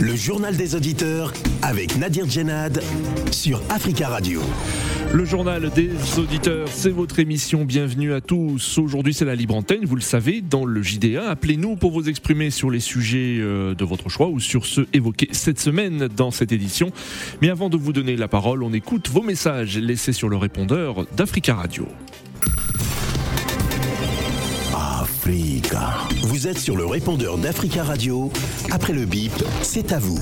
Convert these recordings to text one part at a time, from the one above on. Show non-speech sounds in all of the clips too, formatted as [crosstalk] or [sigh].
Le journal des auditeurs avec Nadir Djenad sur Africa Radio. Le journal des auditeurs, c'est votre émission. Bienvenue à tous. Aujourd'hui, c'est la libre antenne, vous le savez, dans le JDA. Appelez-nous pour vous exprimer sur les sujets euh, de votre choix ou sur ceux évoqués cette semaine dans cette édition. Mais avant de vous donner la parole, on écoute vos messages laissés sur le répondeur d'Africa Radio. Vous êtes sur le répondeur d'Africa Radio. Après le bip, c'est à vous.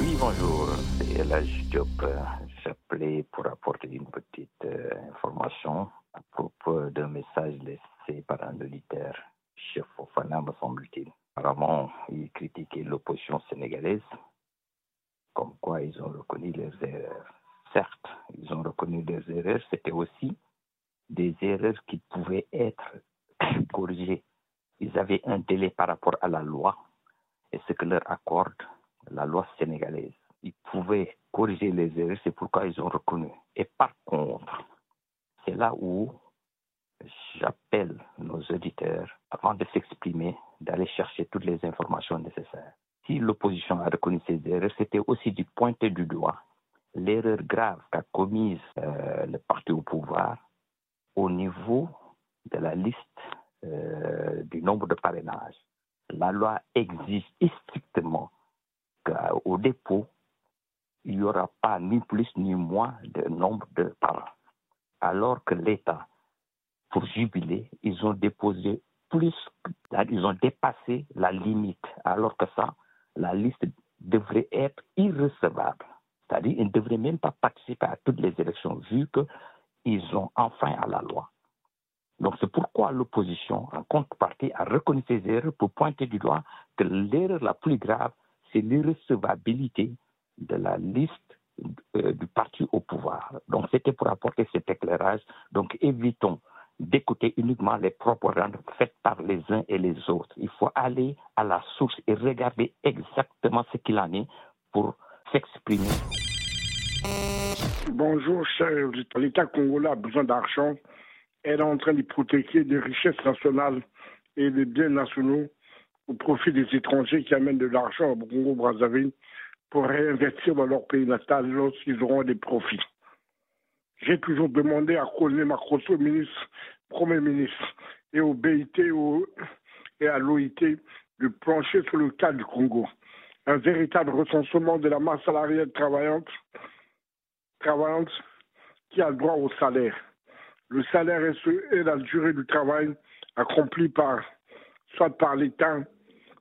Oui, bonjour, c'est Elage Diop. J'appelais pour apporter une petite euh, information à propos d'un message laissé par un auditeur, chef Fofana, me semble-t-il. Apparemment, il critiquait l'opposition sénégalaise, comme quoi ils ont reconnu leurs erreurs. Certes, ils ont reconnu leurs erreurs, c'était aussi des erreurs qui pouvaient être corrigées. Ils avaient un délai par rapport à la loi et ce que leur accorde la loi sénégalaise. Ils pouvaient corriger les erreurs, c'est pourquoi ils ont reconnu. Et par contre, c'est là où j'appelle nos auditeurs, avant de s'exprimer, d'aller chercher toutes les informations nécessaires. Si l'opposition a reconnu ces erreurs, c'était aussi du pointer du doigt l'erreur grave qu'a commise euh, le parti au pouvoir au niveau de la liste euh, du nombre de parrainages. La loi exige strictement qu'au dépôt, il n'y aura pas ni plus ni moins de nombre de parents. Alors que l'État, pour jubiler, ils ont déposé plus, ils ont dépassé la limite, alors que ça, la liste devrait être irrecevable. C'est-à-dire qu'ils ne devraient même pas participer à toutes les élections, vu qu'ils ont enfin à la loi. Donc c'est pourquoi l'opposition, en contrepartie, a reconnu ces erreurs pour pointer du doigt que l'erreur la plus grave, c'est l'irrecevabilité de la liste euh, du parti au pouvoir. Donc c'était pour apporter cet éclairage. Donc évitons d'écouter uniquement les propagandes faites par les uns et les autres. Il faut aller à la source et regarder exactement ce qu'il en est pour s'exprimer. Bonjour, cher L'État congolais a besoin d'argent. Elle est en train de protéger des richesses nationales et des biens nationaux au profit des étrangers qui amènent de l'argent au Congo-Brazzaville pour réinvestir dans leur pays natal lorsqu'ils auront des profits. J'ai toujours demandé à Colonel Macrosso, ministre, Premier ministre, et au BIT et à l'OIT de plancher sur le cas du Congo. Un véritable recensement de la masse salariale travaillante, travaillante qui a droit au salaire. Le salaire ce, est la durée du travail accompli par, soit par l'État,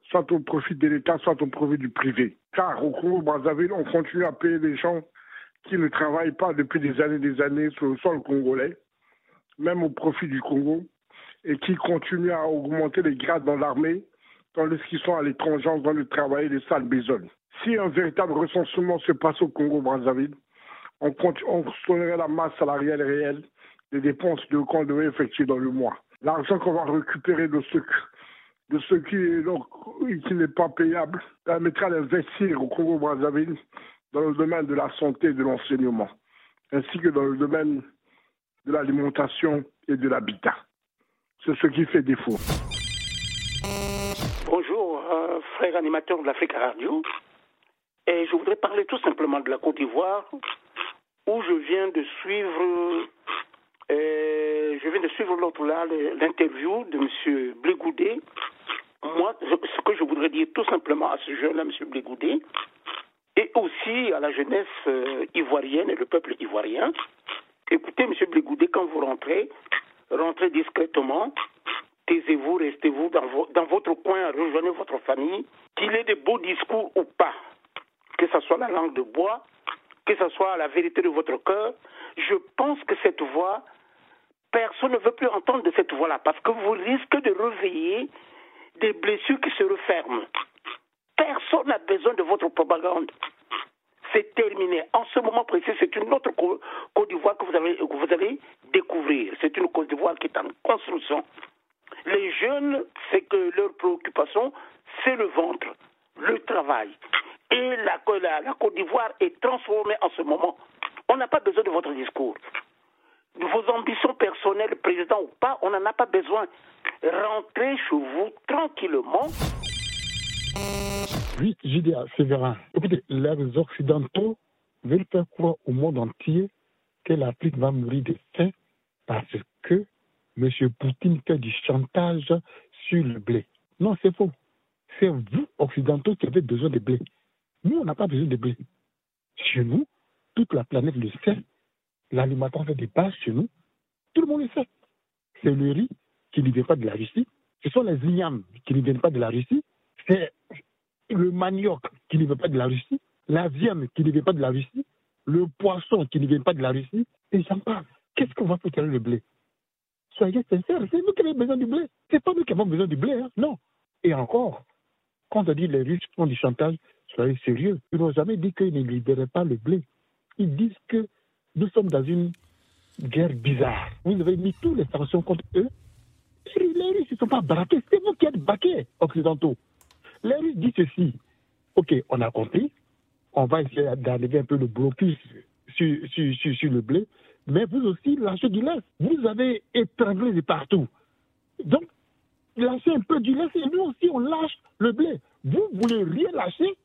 soit au profit de l'État, soit au profit du privé. Car au Congo-Brazzaville, on continue à payer des gens qui ne travaillent pas depuis des années et des années sur le sol congolais, même au profit du Congo, et qui continuent à augmenter les grades dans l'armée, tandis qu'ils sont à l'étranger en train de travailler des sales besognes. Si un véritable recensement se passe au Congo-Brazzaville, on, on sonnerait la masse salariale réelle des dépenses de qu'on devait effectuer dans le mois. L'argent qu'on va récupérer de ceux, de qui, qui n'est pas payable permettra d'investir au Congo-Brazzaville dans le domaine de la santé et de l'enseignement, ainsi que dans le domaine de l'alimentation et de l'habitat. C'est ce qui fait défaut. Bonjour, euh, frère animateur de l'Afrique Radio. Et je voudrais parler tout simplement de la Côte d'Ivoire, où je viens de suivre, euh, je viens de suivre l'autre là, l'interview de M. Blégoudet. Moi, ce que je voudrais dire tout simplement à ce jeune-là, M. Blégoudet, et aussi à la jeunesse euh, ivoirienne et le peuple ivoirien. Écoutez, M. Blégoudet, quand vous rentrez, rentrez discrètement, taisez-vous, restez-vous dans, dans, votre coin, rejoignez votre famille, qu'il ait de beaux discours ou pas, que ce soit la langue de bois, que ce soit la vérité de votre cœur, je pense que cette voix, personne ne veut plus entendre de cette voix-là, parce que vous risquez de réveiller des blessures qui se referment. Personne n'a besoin de votre propagande. C'est terminé. En ce moment précis, c'est une autre Côte d'Ivoire que vous allez, découvrir. C'est une Côte d'Ivoire qui est en construction. Les jeunes, c'est que leur préoccupation, c'est le ventre, le travail. Et la, la, la Côte d'Ivoire est transformée en ce moment. On n'a pas besoin de votre discours. Vos ambitions personnelles, président ou pas, on n'en a pas besoin. Rentrez chez vous tranquillement. Oui, JDA, Séverin. Écoutez, les Occidentaux veulent faire croire au monde entier que l'Afrique va mourir de faim parce que M. Poutine fait du chantage sur le blé. Non, c'est faux. C'est vous, Occidentaux, qui avez besoin de blé. Nous, on n'a pas besoin de blé. Chez nous, toute la planète le sait. L'alimentation des bases chez nous, tout le monde le sait. C'est le riz qui ne vient pas de la Russie. Ce sont les ignames qui ne viennent pas de la Russie. C'est le manioc qui ne vient pas de la Russie. La viande qui ne vient pas de la Russie. Le poisson qui ne vient pas de la Russie. Et j'en parle. Qu'est-ce qu'on va faire le blé? Soyez sincères, c'est nous qui avons besoin du blé. C'est pas nous qui avons besoin du blé, hein. non. Et encore, quand on dit les Russes font du chantage, soyez sérieux. Ils n'ont jamais dit qu'ils ne libéraient pas le blé. Ils disent que nous sommes dans une guerre bizarre. Vous avez mis toutes les sanctions contre eux. Les Russes ne sont pas braqués. C'est vous qui êtes braqués, occidentaux. Les Russes disent ceci. OK, on a compris. On va essayer d'enlever un peu le blocus sur, sur, sur, le blé. Mais vous aussi, lâchez du lait. Vous avez étranglé de partout. Donc, lâchez un peu du lait. Et nous aussi, on lâche le blé. Vous voulez rien lâcher?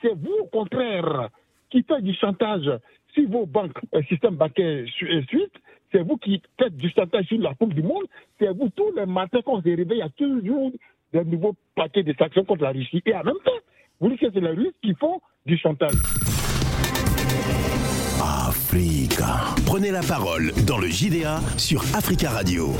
C'est vous, au contraire, qui faites du chantage sur vos banques, un système bancaire suisse, c'est vous qui faites du chantage sur la Coupe du Monde, c'est vous tous les matins quand on se réveille, il y a toujours des nouveaux paquets de sanctions contre la Russie. Et en même temps, vous dites que c'est les Russes qui font du chantage. Africa. Prenez la parole dans le JDA sur Africa Radio.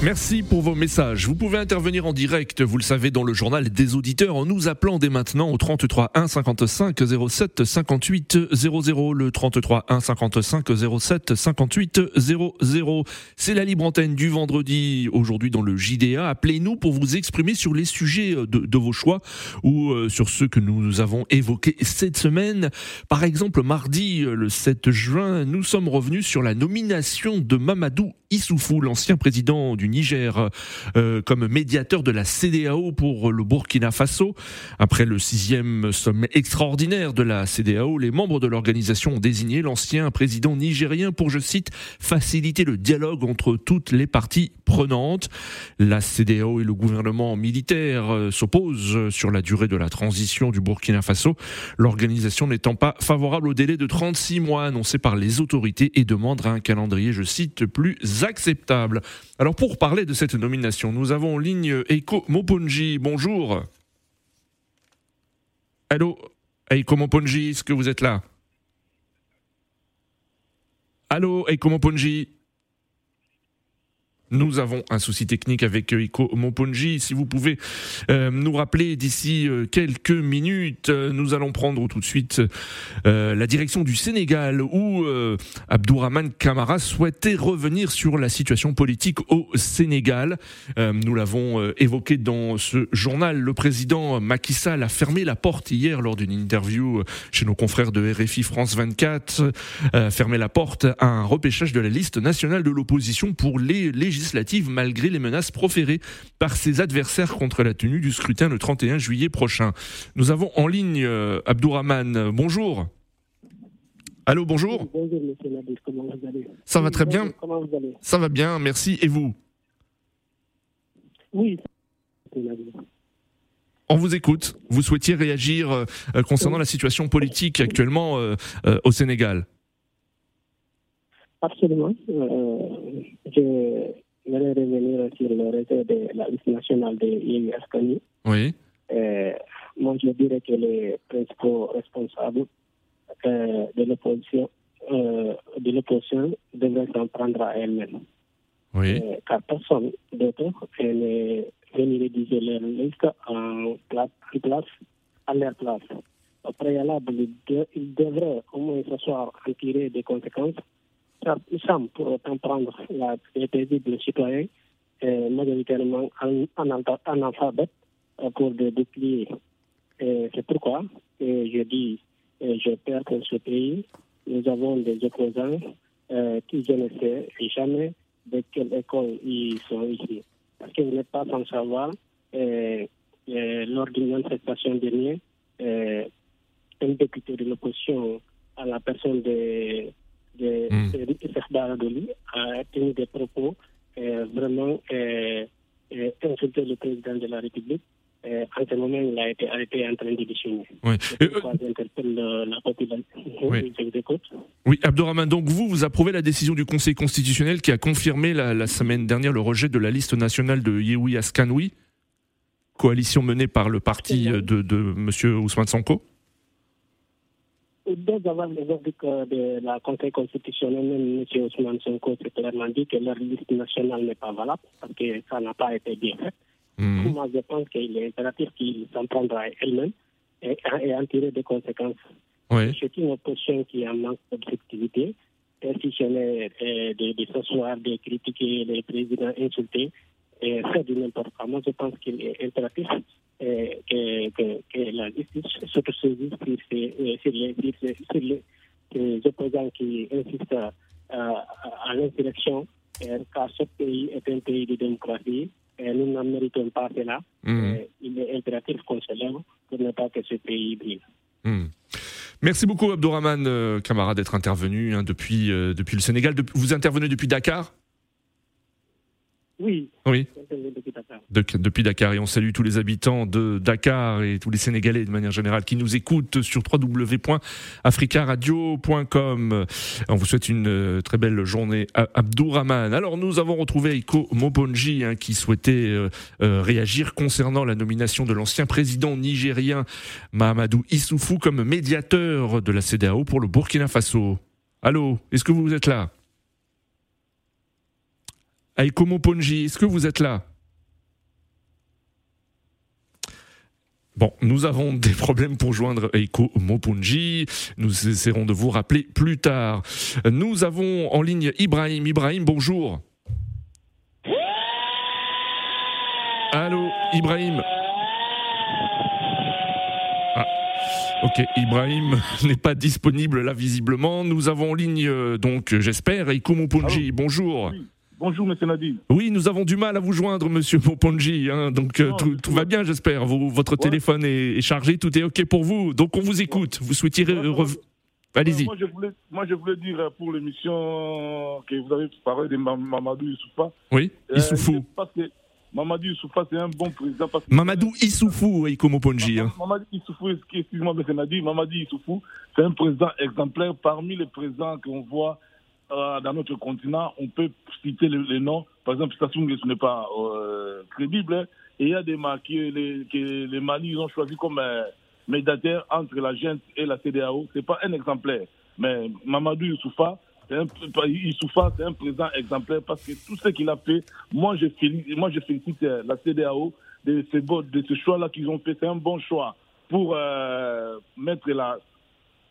Merci pour vos messages. Vous pouvez intervenir en direct, vous le savez, dans le journal des auditeurs en nous appelant dès maintenant au 33 1 55 07 58 00. Le 33 1 55 07 58 00. C'est la libre antenne du vendredi aujourd'hui dans le JDA. Appelez-nous pour vous exprimer sur les sujets de, de vos choix ou euh, sur ceux que nous avons évoqués cette semaine. Par exemple, mardi, le 7 juin, nous sommes revenus sur la nomination de Mamadou Issoufou, l'ancien président du Niger, euh, comme médiateur de la CDAO pour le Burkina Faso. Après le sixième sommet extraordinaire de la CDAO, les membres de l'organisation ont désigné l'ancien président nigérien pour, je cite, faciliter le dialogue entre toutes les parties prenantes. La CDAO et le gouvernement militaire euh, s'opposent sur la durée de la transition du Burkina Faso, l'organisation n'étant pas favorable au délai de 36 mois annoncé par les autorités et demande un calendrier, je cite, plus acceptable. Alors pour parler de cette nomination, nous avons en ligne Eiko Moponji. Bonjour. Allô Eiko Moponji, est-ce que vous êtes là? Allô Eiko Moponji nous avons un souci technique avec euh, Iko Moponji. Si vous pouvez euh, nous rappeler d'ici euh, quelques minutes, nous allons prendre tout de suite la direction du Sénégal où Abdourahman Kamara souhaitait revenir sur la situation politique au Sénégal. nous l'avons évoqué dans ce journal. Le président Macky Sall a fermé la porte hier lors d'une interview chez nos confrères de RFI France 24, fermé la porte à un repêchage de la liste nationale de l'opposition pour les législatives malgré les menaces proférées par ses adversaires contre la tenue du scrutin le 31 juillet prochain. Nous avons en ligne euh, Abdourahman. Bonjour. Allô, bonjour. Bonjour, monsieur Nabil, comment vous allez? Ça va très bien. Comment vous allez? Ça va bien, merci. Et vous? Oui, on vous écoute. Vous souhaitiez réagir euh, concernant la situation politique actuellement euh, au Sénégal? Absolument. je voulais revenir sur le réseau de la liste nationale de Yémi Oui. Euh, moi, je dirais que les principaux responsables euh, de l'opposition euh, de l'opposition devraient s'en prendre à elles-mêmes. Oui. car personne d'autre n'est venu rédiger leur liste en place, place, à leur place. Au préalable, ils devraient au moins s'asseoir en tirer des conséquences nous sommes pour autant prendre la, les paisibles citoyens, euh, majoritairement en, alphabet, euh, pour de déplier. C'est pourquoi je dis, je perds pour ce pays, nous avons des opposants euh, qui je ne sais jamais de quelle école ils sont ici. Parce que vous n'êtes pas sans savoir, euh, lors d'une manifestation dernière, un député de l'opposition à la personne de de, mm. de, a tenu des propos euh, vraiment euh, euh, insulter le président de la République euh, en ce moment, il a été arrêté en train de déchaîner. J'interpelle euh, la population. [laughs] Oui. Écoute. Oui, Abdourahmane, donc vous, vous approuvez la décision du Conseil constitutionnel qui a confirmé la, la semaine dernière le rejet de la liste nationale de Yehui Askanoui, coalition menée par le parti de, de M. Ousmane Sonko? Dès avant les euh, de la Conseil constitutionnel, même M. Ousmane Sonko s'est clairement dit que leur liste nationale n'est pas valable parce que ça n'a pas été bien fait. Mhm. Moi, je pense qu'il est impératif qu'il s'en prendra elle-même et, et en tirer des conséquences. Ouais. C'est une opposition qui a un manque d'objectivité. Et si je n'ai euh, de, de s'asseoir, de critiquer les présidents insultés, et faire du n'importe quoi, moi je pense qu'il est impératif que, que, que la justice s'autosaisisse sur, sur les, sur, les, ces opposants qui insistent euh, à l'insurrection, car ce pays est un pays de démocratie. Et nous n'en méritons pas cela. Mhm. Euh, il est impératif qu'on se lève pour ne pas que ce pays brille. Mhm. Merci beaucoup Abdourahmane euh, Camara d'être intervenu hein, depuis, euh, depuis le Sénégal. Vous intervenez depuis Dakar? Oui, Oui. depuis Dakar. de- depuis Dakar et on salue tous les habitants de Dakar et tous les Sénégalais de manière générale qui nous écoutent sur www.africaradio.com. On vous souhaite une euh, très belle journée Abdourahman. Alors nous avons retrouvé Eiko Moponji hein, qui souhaitait euh, euh, réagir concernant la nomination de l'ancien président nigérien Mahamadou Issoufou comme médiateur de la CDAO pour le Burkina Faso. Allô, est-ce que vous êtes là? Aiko Moponji, est-ce que vous êtes là? Bon, nous avons des problèmes pour joindre Eiko Mopunji. Nous essaierons de vous rappeler plus tard. Nous avons en ligne Ibrahim. Ibrahim, bonjour. Allô, Ibrahim. Ah, ok, Ibrahim [laughs] n'est pas disponible là visiblement. Nous avons en ligne euh, donc, j'espère, Eiko Mopunji. Bonjour. Bonjour, monsieur Nadine. Oui, nous avons du mal à vous joindre, monsieur Moponji. hein, donc euh, Non, tout, tout va bien, j'espère. Votre téléphone est, est chargé, tout est OK pour vous. Donc on vous écoute. Vous souhaitiez. Ouais, rev- Allez-y. Moi je, voulais, moi, je voulais dire euh, pour l'émission que vous avez parlé de Ma- Mamadou Youssoufa. Oui, euh, Issoufou. Mamadou Youssoufa, c'est un bon président. Parce que Mamadou Issoufou, Eiko Moponji. hein. Mamadou Issoufou, excuse-moi, monsieur Nadine, Mamadou Issoufou, c'est un président exemplaire parmi les présidents qu'on voit euh, dans notre continent. On peut citer les, noms. Par exemple, Sassou Nguesso n'est pas euh, crédible. hein. Et il y a des marques que les, Mali ont choisi comme euh, médiateur entre la gente et la CDAO. C'est pas un exemplaire. Mais Mamadou Youssoufa, c'est un, c'est un président exemplaire parce que tout ce qu'il a fait, moi je félicite, moi je félicite euh, la CDAO de ce, de ce choix-là qu'ils ont fait. C'est un bon choix pour mettre la,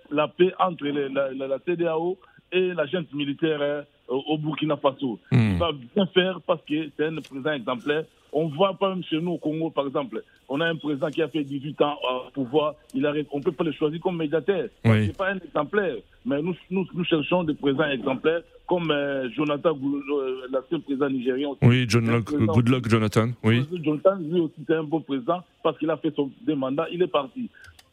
la paix entre la, la, la CDAO et la junte militaire euh, au Burkina Faso. Hmm. Il va bien faire parce que c'est un président exemplaire. On voit pas même chez nous au Congo, par exemple, on a un président qui a fait 18 ans au pouvoir, il arrive, on peut pas le choisir comme médiateur. Oui. C'est pas un exemplaire, mais nous, nous, nous cherchons des présidents exemplaires comme euh, Jonathan, euh, l'ancien président nigérien. aussi. Oui, John Locke, président- good luck, Jonathan. Oui. Jonathan, lui aussi, c'est un bon président parce qu'il a fait son deux mandats, il est parti.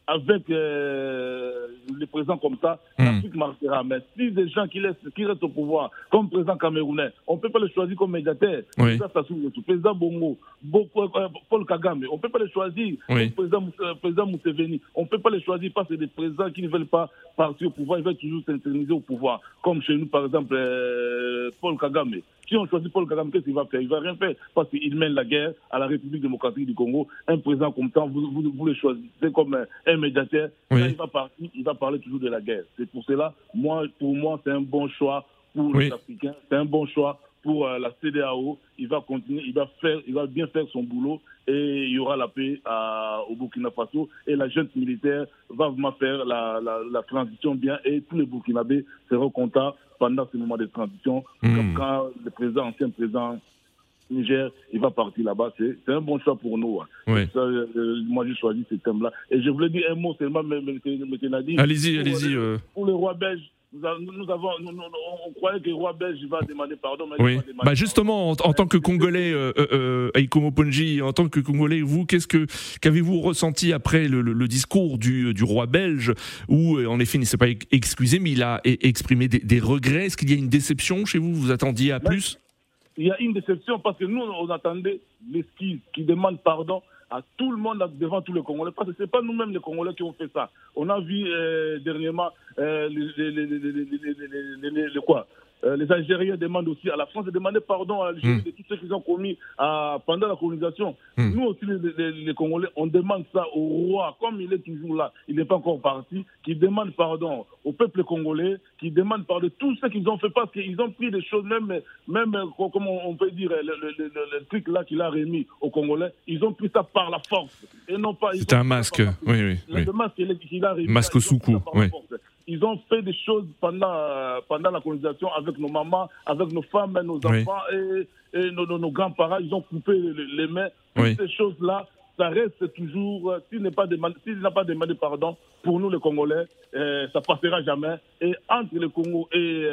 Avec euh, les présidents comme ça, Hmm. l'Afrique marchera. Mais si des gens qui, laissent, qui restent au pouvoir, comme président camerounais, on ne peut pas le choisir comme médiateur. Oui. Président Sassou président Bongo, Bo- euh, Paul Kagame, on ne peut pas le choisir Oui. comme président, euh, président Museveni. On ne peut pas le choisir parce que des présidents qui ne veulent pas partir au pouvoir, ils veulent toujours s'interniser au pouvoir. Comme chez nous, par exemple, euh, Paul Kagame. Si on choisit Paul Kagame, qu'est-ce qu'il va faire? Il va rien faire parce qu'il mène la guerre à la République démocratique du Congo. Un président comme ça, vous, vous, vous le choisissez comme un, un médiateur. Oui. Là, il, va partir, il va parler toujours de la guerre. C'est pour cela, moi, pour moi, c'est un bon choix pour Oui. les Africains. C'est un bon choix pour euh, la CDAO. Il va continuer, il va faire, il va bien faire son boulot et il y aura la paix à- au Burkina Faso et la jeune militaire va vraiment faire la, la, la transition bien et tous les Burkinabés seront contents pendant ce moment de transition. Mm. Comme quand le président, ancien président Niger, il va partir là-bas. C'est un bon choix pour nous. hein. Oui. Ça, euh, moi, j'ai choisi ce thème-là. Et je voulais dire un mot seulement, mais Nadine, Allez-y, pour allez-y. le- euh, Pour le roi belge, nous, a- nous avons, nous- nous- on croyait que le roi belge va demander pardon. Mais Oui. demander Bah justement, en, tant que Congolais, euh, euh, euh, en tant que Congolais, vous, qu'est-ce que qu'avez-vous ressenti après le, le- le discours du, du roi belge, où euh, en effet il ne s'est pas ex- excusé, mais il a exprimé des, des regrets? Est-ce qu'il y a une déception chez vous? Vous attendiez à Mais- plus? Il y a une déception parce que nous, on attendait l'esquisse qui demande pardon à tout le monde devant tous les Congolais. Parce que ce n'est pas nous-mêmes les Congolais qui ont fait ça. On a vu euh, dernièrement euh, les, quoi euh, les Algériens demandent aussi à la France de demander pardon à l'Algérie de tout ce qu'ils ont commis à, pendant la colonisation. Nous aussi, les, Congolais, on demande ça au roi, comme il est toujours là, il n'est pas encore parti, qui demande pardon au peuple congolais, qui demande pardon de tout ce qu'ils ont fait, parce qu'ils ont pris des choses, même, même comme on peut dire, le, truc là qu'il a remis aux Congolais, ils ont pris ça par la force. Et non pas. C'était un masque, oui, oui. Le masque qu'il a remis. Masque sous cou, oui. Ils ont fait des choses pendant, euh, pendant la colonisation avec nos mamans, avec nos femmes, nos enfants et, nos, grands-parents. Ils ont coupé les, mains. Toutes ces choses-là, ça reste toujours, euh, s'il n'a pas, demandé, n'a pas demandé pardon, pour nous les Congolais, euh, ça passera jamais. Et entre le Congo et,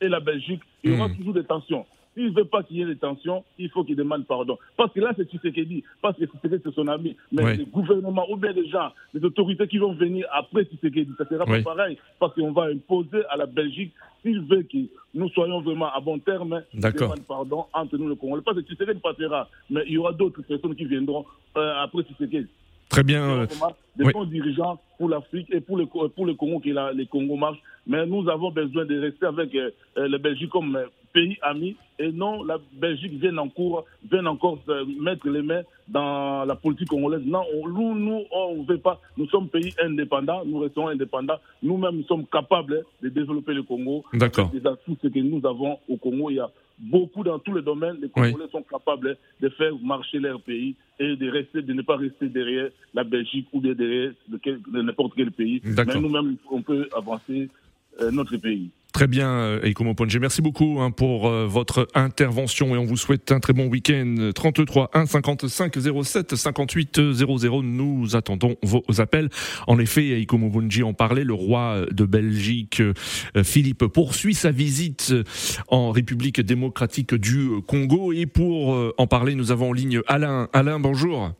et, la Belgique, il y aura hmm. toujours des tensions. S'il ne veut pas qu'il y ait des tensions, il faut qu'il demande pardon. Parce que là, c'est dit, parce que Tshisekedi, c'est son ami. Mais le gouvernement ou bien les gens, les autorités qui vont venir après Tshisekedi, ça sera pas pareil. Parce qu'on va imposer à la Belgique, s'il veut que nous soyons vraiment à bon terme, demande pardon entre nous le Congolais. Parce que Tshisekedi passera, mais il y aura d'autres personnes qui viendront euh, après Tshisekedi. Très bien. Des bons dirigeants pour l'Afrique et pour le, pour le Congo, qui là, les Congo marchent. Mais nous avons besoin de rester avec euh, euh, la Belgique comme pays ami et non la Belgique vient encore, vient encore mettre les mains dans la politique congolaise. Non, nous, nous, on ne veut pas. Nous sommes pays indépendants, nous restons indépendants. Nous-mêmes, nous sommes capables de développer le Congo. D'accord. Tout ce que nous avons au Congo, il y a beaucoup dans tous les domaines. Les Congolais sont capables de faire marcher leur pays et de rester, de ne pas rester derrière la Belgique ou derrière n'importe quel pays. Mais nous-mêmes, on peut avancer euh, notre pays. Très bien, Eikomo Ponge. Merci beaucoup hein, pour euh, votre intervention et on vous souhaite un très bon week-end. 33 1 55 07 58 00. Nous attendons vos appels. En effet, Eikomo Ponge en parlait. Le roi de Belgique, euh, Philippe, poursuit sa visite en République démocratique du Congo. Et pour euh, en parler, nous avons en ligne Alain. Alain, bonjour.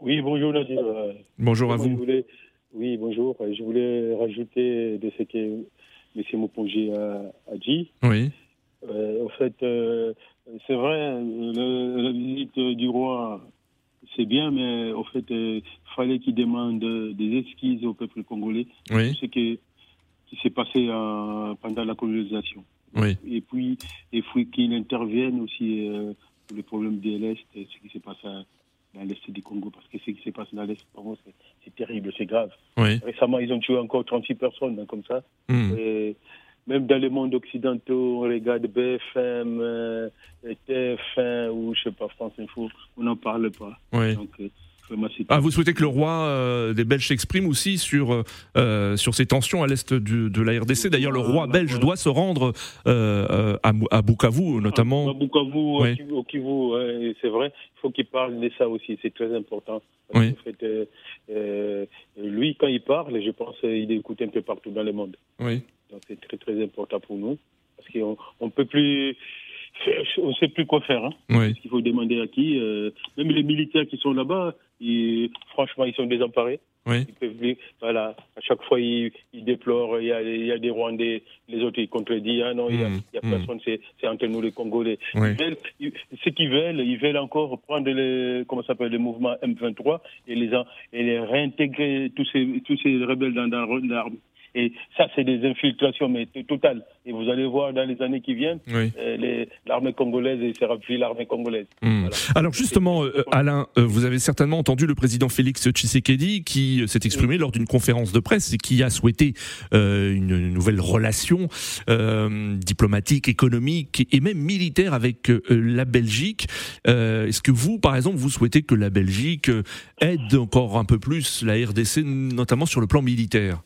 Oui, bonjour Nadir. Bonjour à vous. oui, bonjour. Je voulais rajouter de ce que M. Mopongé a, dit. Oui. Euh, en fait, euh, c'est vrai, la visite du roi, c'est bien, mais en fait, il fallait qu'il demande des excuses au peuple congolais. Oui. Ce qui, s'est passé pendant la colonisation. Oui. Et puis, il faut qu'il intervienne aussi euh, pour le problème de l'Est, ce qui s'est passé dans l'Est du Congo, parce que ce qui s'est passé dans l'Est, pour moi, c'est terrible, c'est grave. Récemment, ils ont tué encore 36 personnes, hein, comme ça. Hmm. même dans le monde occidental, on regarde BFM, euh, TF1 ou je sais pas, France Info, on n'en parle pas. Donc, euh, ah, vous souhaitez que le roi euh, des Belges s'exprime aussi sur, euh, sur ces tensions à l'est de la RDC. D'ailleurs, le roi belge doit se rendre euh, à, à, Bukavu, notamment. À, Bukavu, au Kivu, c'est vrai. Il faut qu'il parle de ça aussi. C'est très important. Oui. En fait, lui, quand il parle, je pense qu'il écoute un peu partout dans le monde. Oui. Donc, c'est très, très important pour nous. Parce qu'on ne peut plus on ne sait plus quoi faire. Hein. Oui. qu'il faut demander à qui. même les militaires qui sont là-bas, franchement, ils sont désemparés. Oui. voilà, à chaque fois, ils, déplorent. Il y, a, il y, a, des Rwandais, les autres, ils contredisent. Ah non, il n'y a, a, mmh. personne, c'est entre nous les Congolais. ce qu'ils veulent, ils veulent encore prendre les, comment s'appelle, le mouvement M23 et les, et les réintégrer, tous ces, tous ces rebelles dans, dans l'armée. Et ça, c'est des infiltrations, mais totales. Et vous allez voir dans les années qui viennent, euh, l'armée congolaise et plus l'armée congolaise. Hmm. Alors justement, euh, Alain, euh, vous avez certainement entendu le président Félix Tshisekedi qui s'est exprimé lors d'une conférence de presse et qui a souhaité une nouvelle relation diplomatique, économique et même militaire avec la Belgique. Est-ce que vous, par exemple, vous souhaitez que la Belgique aide encore un peu plus la RDC, notamment sur le plan militaire?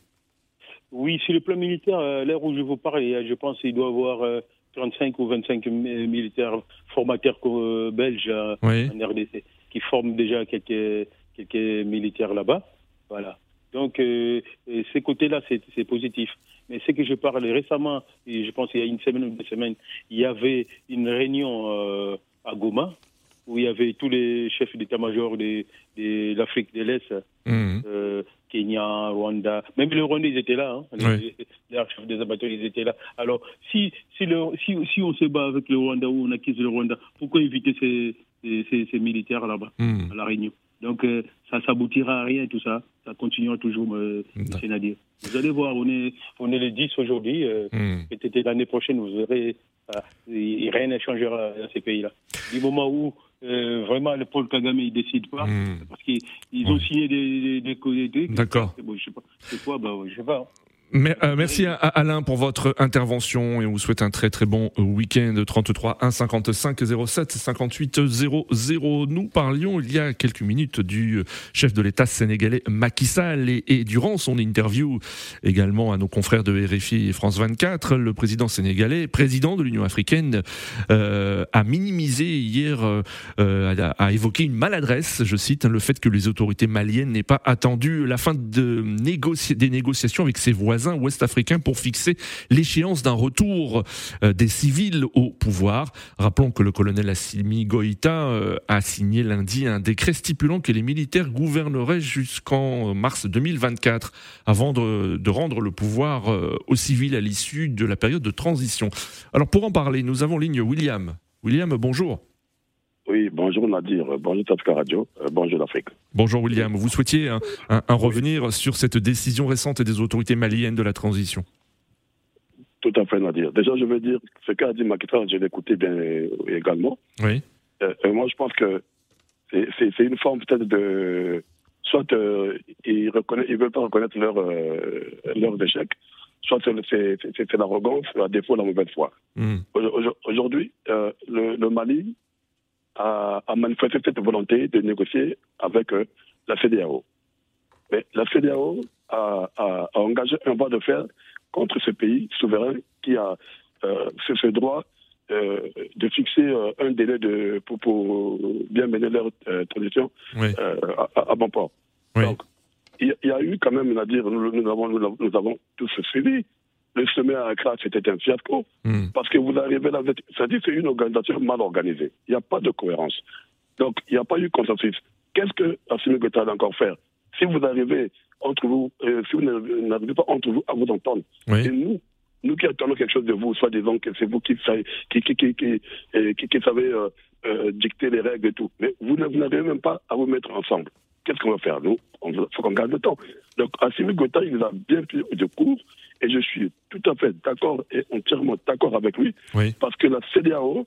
Oui, sur le plan militaire, euh, l'heure où je vous parle, je pense qu'il doit y avoir 35 euh, ou 25 militaires formateurs euh, belges en RDC qui forment déjà quelques, quelques militaires là-bas. Voilà. Donc, ces côtés-là, c'est positif. Mais ce que je parle récemment, et je pense qu'il y a une semaine ou deux semaines, il y avait une réunion à Goma où il y avait tous les chefs d'état-major de, de l'Afrique de l'Est, mmh. euh, Kenya, Rwanda, même les Rwandais, ils étaient là, hein, les, chefs des amateurs, ils étaient là. Alors, si, si, le, si, si, on se bat avec le Rwanda ou on acquise le Rwanda, pourquoi éviter ces, ces, militaires là-bas, hmm. à La Réunion? Donc, ça s'aboutira à rien, tout ça. Ça continuera toujours, euh, Nadir. Vous allez voir, on est, on est le 10 aujourd'hui. Hmm. Peut-être l'année prochaine, vous verrez, rien ne changera dans ces pays-là. Du moment où euh, vraiment le Paul Kagame il décide pas hmm. parce qu'ils ont signé des des, des, D'accord. Bon, je sais pas. C'est quoi bah, je sais pas. Euh, merci à Alain pour votre intervention et on vous souhaite un très très bon week-end 33 1 55 07 58 00. Nous parlions il y a quelques minutes du chef de l'État sénégalais Macky Sall et, durant son interview également à nos confrères de RFI France 24, le président sénégalais, président de l'Union africaine, euh, a minimisé hier, euh, a, évoqué une maladresse, je cite, le fait que les autorités maliennes n'aient pas attendu la fin des négociations avec ses voisins ouest-africain pour fixer l'échéance d'un retour euh, des civils au pouvoir. Rappelons que le colonel Assimi Goïta euh, a signé lundi un décret stipulant que les militaires gouverneraient jusqu'en mars 2024 avant de, rendre le pouvoir euh, aux civils à l'issue de la période de transition. Alors pour en parler, nous avons ligne William. William, bonjour. Oui, bonjour Nadir, bonjour Tafka Radio, euh, bonjour l'Afrique. Bonjour William, vous souhaitiez un, revenir sur cette décision récente des autorités maliennes de la transition Tout à fait Nadir. Déjà je veux dire, ce qu'a dit Makita, je l'ai écouté bien également. Oui. Euh, moi je pense que c'est une forme peut-être de... Soit euh, ils ne veulent pas reconnaître leur, leur échec, soit c'est l'arrogance, à défaut la mauvaise foi. Hmm. Aujourd'hui, le, le Mali a, manifesté cette volonté de négocier avec euh, la CDAO. Mais la CDAO a, engagé un voie de fer contre ce pays souverain qui a euh, ce, droit euh, de fixer un délai de, pour, bien mener leur transition à, bon port. Donc, il y, a eu quand même, à dire, nous, avons, nous avons tous suivi le sommet à Accra, c'était un fiasco. Hmm. Parce que vous arrivez là, c'est-à-dire c'est une organisation mal organisée. Il n'y a pas de cohérence. Donc, il n'y a pas eu consensus. Qu'est-ce que Assimi Goïta a encore faire? Si vous arrivez entre vous, euh, si vous n'arrivez pas entre vous à vous entendre, et nous, nous qui attendons quelque chose de vous, soit disons que c'est vous qui, qui, qui, qui, qui, euh, qui savez euh, euh, dicter les règles et tout, mais vous n'arrivez même pas à vous mettre ensemble. Qu'est-ce qu'on va faire Nous, il faut qu'on garde le temps. Donc, Assimi Goïta, il a bien pris de cours et je suis tout à fait d'accord et entièrement d'accord avec lui, parce que la CDAO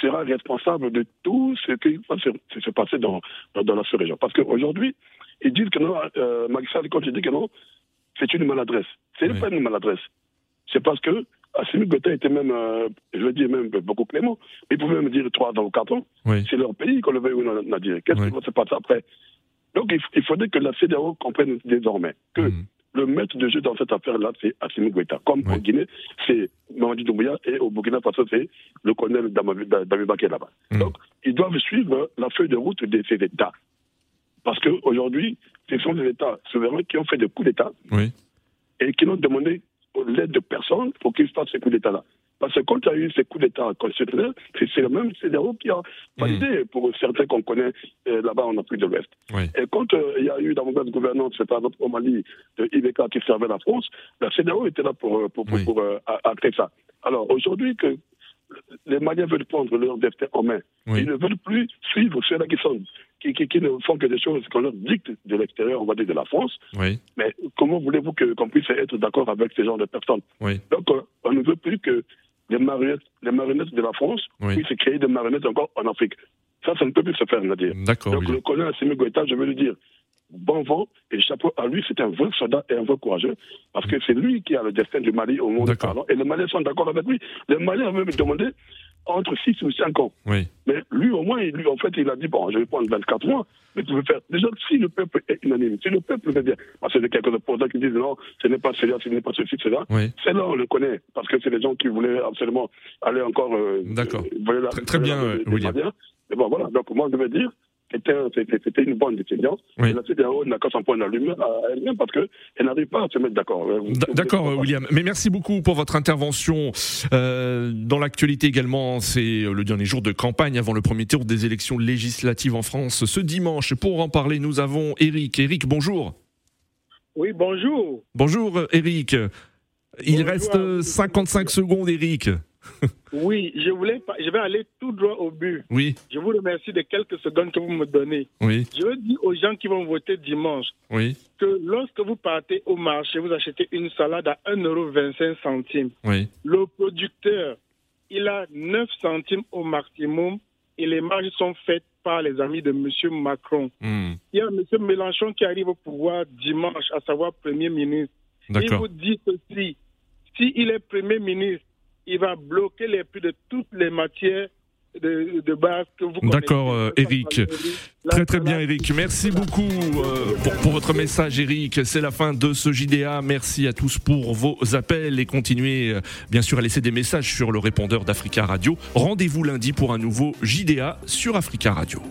sera responsable de tout ce qui va se, passer dans, dans, la région. Parce qu'aujourd'hui, ils disent que non, euh, quand il dit que non, c'est une maladresse. C'est pas une maladresse. C'est parce que Assimi Goïta était même, euh, je veux dire même beaucoup clément. Il pouvait même dire trois dans le carton. C'est leur pays qu'on le veut ou non. Qu'est-ce qui va se passer après? Donc il, faudrait que la CDAO comprenne désormais que mhm le maître de jeu dans cette affaire-là, c'est Assimi Goïta. Comme en Guinée, c'est Mamadi Doumbouya et au Burkina Faso, c'est le colonel Damiba qui est là-bas. Mm. Donc, ils doivent suivre la feuille de route de ces États. Parce qu'aujourd'hui, ce sont des États souverains qui ont fait des coups d'État et qui n'ont demandé l'aide de personne pour qu'ils fassent ces coups d'État-là. Parce que quand il y a eu ces coups d'État constitutionnels, c'est le même CDAO qui a validé, mm. pour certains qu'on connaît euh, là-bas en Afrique de l'Ouest. Et quand euh, il y a eu dans mauvaise gouvernance, c'est par exemple au Mali, de IBK qui servait la France, la CDAO était là pour, pour, pour, pour euh, ça. Alors aujourd'hui, que les Maliens veulent prendre leur destin en main. Ils ne veulent plus suivre ceux-là qui, sont, qui, qui, ne font que des choses qu'on leur dicte de l'extérieur, on va dire de la France. Mais comment voulez-vous qu'on puisse être d'accord avec ce genre de personnes? Donc, on ne veut plus que les marionnettes, les marionnettes de la France oui. puissent créer des marionnettes encore en Afrique. Ça, ça ne peut plus se faire, Nadir. D'accord. Donc, le colonel Assimi Goïta, je veux lui dire, bon vent et chapeau à lui, c'est un vrai soldat et un vrai courageux, parce que c'est lui qui a le destin du Mali au monde parlant. Et les Maliens sont d'accord avec lui. Les Maliens veulent me demander entre 6 ou 5 ans. Oui. Mais lui, au moins, lui, en fait, il a dit, bon, je vais prendre 24 mois, mais tu veux faire. Déjà, si le peuple est unanime, si le peuple veut dire, parce que quelques opposants qui disent, non, ce n'est pas cela, ce n'est pas ceci, cela, oui. c'est là, on le connaît, parce que c'est les gens qui voulaient absolument aller encore. Euh, D'accord. très, très bien, William. Mais bon, voilà. Donc, moi, je veux dire, c'était une bonne décision. Oui. La CDAO n'a qu'à s'en prendre à elle-même parce qu'elle n'arrive pas à se mettre d'accord. D'accord, William. Mais merci beaucoup pour votre intervention. Euh, dans l'actualité également, c'est le dernier jour de campagne avant le premier tour des élections législatives en France ce dimanche. Pour en parler, nous avons Eric. Eric, bonjour. Oui, bonjour. Bonjour, Eric. Il reste 55 secondes, Eric. [laughs] oui, je voulais, je vais aller tout droit au but. Oui. Je vous remercie des quelques secondes que vous me donnez. Oui. Je veux dire aux gens qui vont voter dimanche oui. que lorsque vous partez au marché, vous achetez une salade à 1,25€. Oui. Le producteur, il a 9 centimes au maximum et les marges sont faites par les amis de M. Macron. Hmm. Il y a M. Mélenchon qui arrive au pouvoir dimanche, à savoir Premier ministre. Il vous dit ceci, s'il est Premier ministre, il va bloquer les prix de toutes les matières de, de base que vous D'accord, euh, Eric. Très très bien, Eric. Merci beaucoup euh, pour, pour, votre message, Eric. C'est la fin de ce JDA. Merci à tous pour vos appels et continuez euh, bien sûr à laisser des messages sur le répondeur d'Africa Radio. Rendez-vous lundi pour un nouveau JDA sur Africa Radio.